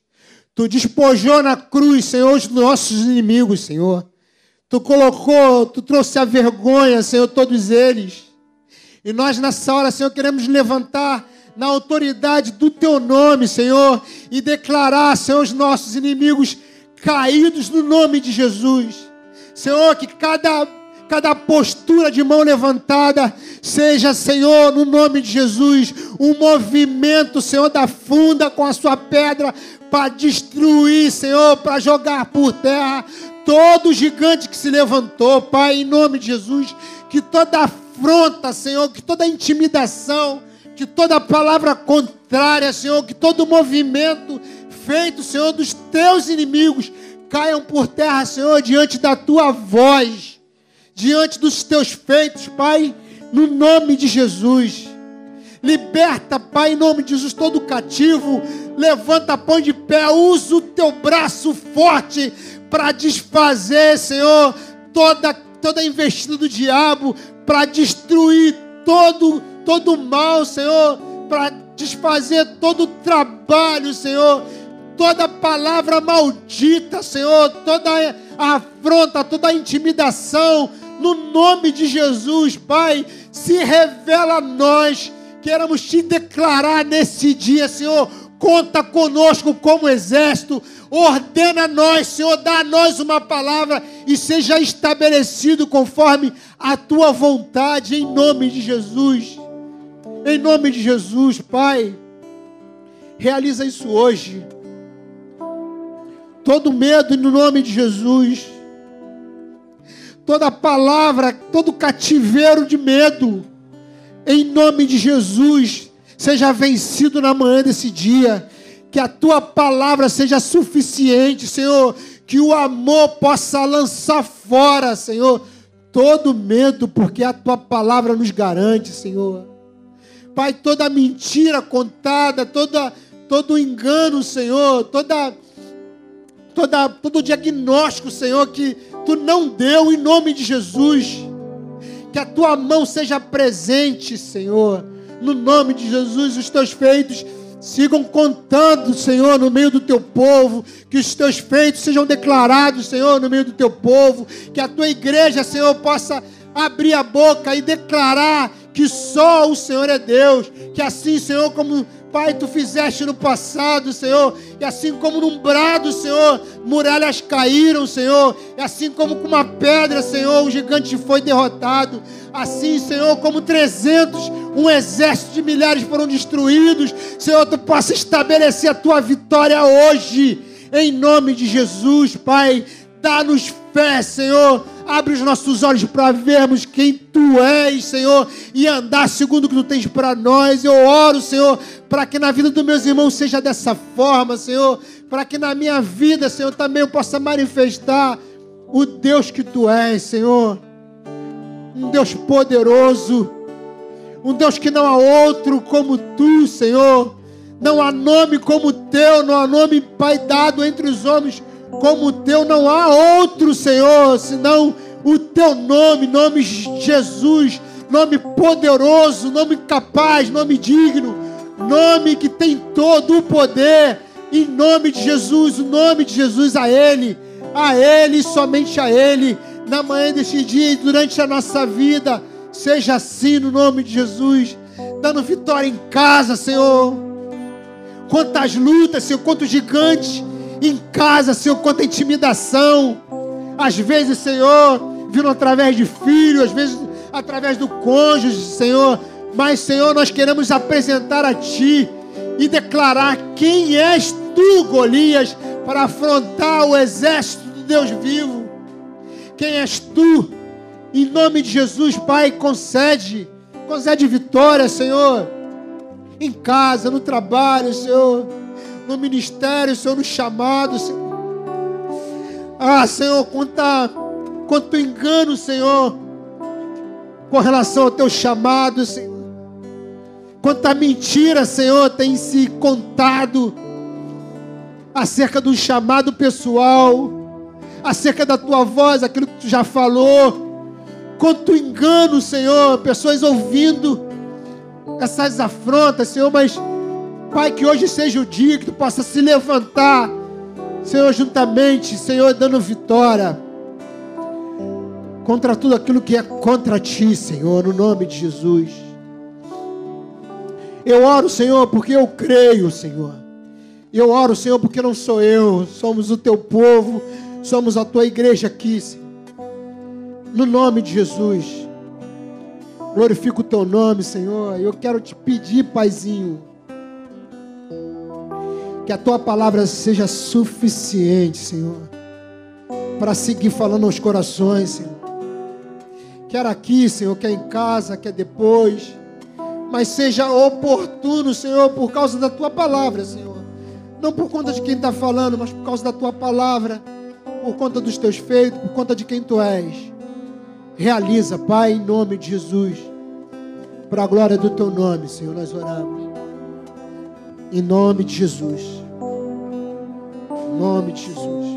Speaker 1: Tu despojou na cruz, Senhor, os nossos inimigos, Senhor. Tu colocou, tu trouxe a vergonha, Senhor, todos eles. E nós nessa hora, Senhor, queremos levantar na autoridade do teu nome, Senhor, e declarar, Senhor, os nossos inimigos caídos no nome de Jesus. Senhor, que cada cada postura de mão levantada seja, Senhor, no nome de Jesus, um movimento, Senhor, da funda com a sua pedra para destruir, Senhor, para jogar por terra todo gigante que se levantou, Pai, em nome de Jesus, que toda afronta, Senhor, que toda intimidação, que toda palavra contrária, Senhor, que todo movimento feito, Senhor, dos teus inimigos caiam por terra, Senhor, diante da tua voz diante dos teus feitos, Pai, no nome de Jesus. Liberta, Pai, em nome de Jesus, todo cativo. Levanta, põe de pé, usa o teu braço forte para desfazer, Senhor, toda, toda investida do diabo, para destruir todo, todo mal, Senhor, para desfazer todo o trabalho, Senhor, toda palavra maldita, Senhor, toda afronta, toda intimidação, no nome de Jesus, Pai, se revela a nós. Queremos te declarar nesse dia, Senhor. Conta conosco como exército. Ordena a nós, Senhor, dá a nós uma palavra e seja estabelecido conforme a tua vontade, em nome de Jesus. Em nome de Jesus, Pai. Realiza isso hoje. Todo medo no nome de Jesus toda palavra, todo cativeiro de medo, em nome de Jesus, seja vencido na manhã desse dia. Que a tua palavra seja suficiente, Senhor. Que o amor possa lançar fora, Senhor, todo medo, porque a tua palavra nos garante, Senhor. Pai, toda mentira contada, toda, todo engano, Senhor, toda, toda, todo diagnóstico, Senhor, que tu não deu em nome de Jesus. Que a tua mão seja presente, Senhor. No nome de Jesus, os teus feitos sigam contando, Senhor, no meio do teu povo, que os teus feitos sejam declarados, Senhor, no meio do teu povo, que a tua igreja, Senhor, possa abrir a boca e declarar que só o Senhor é Deus, que assim, Senhor, como Pai, tu fizeste no passado, Senhor, e assim como num brado, Senhor, muralhas caíram, Senhor, e assim como com uma pedra, Senhor, o gigante foi derrotado, assim, Senhor, como 300, um exército de milhares foram destruídos, Senhor, tu possa estabelecer a tua vitória hoje, em nome de Jesus, Pai, dá-nos fé, Senhor, Abre os nossos olhos para vermos quem tu és, Senhor, e andar segundo o que tu tens para nós. Eu oro, Senhor, para que na vida dos meus irmãos seja dessa forma, Senhor, para que na minha vida, Senhor, também eu possa manifestar o Deus que tu és, Senhor. Um Deus poderoso, um Deus que não há outro como tu, Senhor. Não há nome como teu, não há nome, Pai, dado entre os homens como o teu, não há outro, Senhor, senão o teu nome, nome Jesus, nome poderoso, nome capaz, nome digno, nome que tem todo o poder, em nome de Jesus, o nome de Jesus a Ele, a Ele, somente a Ele, na manhã deste dia e durante a nossa vida, seja assim no nome de Jesus, dando vitória em casa, Senhor. Quantas lutas, Senhor, quantos gigantes em casa, Senhor, quanta intimidação. Às vezes, Senhor, vindo através de filhos, às vezes através do cônjuge, Senhor. Mas, Senhor, nós queremos apresentar a Ti e declarar quem és Tu, Golias, para afrontar o exército do Deus vivo. Quem és tu? Em nome de Jesus, Pai, concede, concede vitória, Senhor. Em casa, no trabalho, Senhor, no ministério, Senhor, no chamado, Senhor. Ah, Senhor, quanta, quanto engano, Senhor, com relação ao teu chamado, Senhor. Quanta mentira, Senhor, tem se contado acerca do chamado pessoal, acerca da tua voz, aquilo que tu já falou. Quanto engano, Senhor, pessoas ouvindo essas afrontas, Senhor, mas, Pai, que hoje seja o dia que tu possa se levantar, Senhor, juntamente, Senhor, dando vitória contra tudo aquilo que é contra ti, Senhor, no nome de Jesus. Eu oro, Senhor, porque eu creio, Senhor. Eu oro, Senhor, porque não sou eu, somos o teu povo, somos a tua igreja aqui, Senhor. No nome de Jesus. Glorifico o teu nome, Senhor. Eu quero te pedir, Paizinho, que a tua palavra seja suficiente, Senhor, para seguir falando aos corações, Senhor. Quer aqui, Senhor, quer em casa, quer depois mas seja oportuno, Senhor, por causa da tua palavra, Senhor. Não por conta de quem está falando, mas por causa da tua palavra, por conta dos teus feitos, por conta de quem tu és. Realiza, Pai, em nome de Jesus, para a glória do teu nome, Senhor, nós oramos. Em nome de Jesus. Nome de Jesus.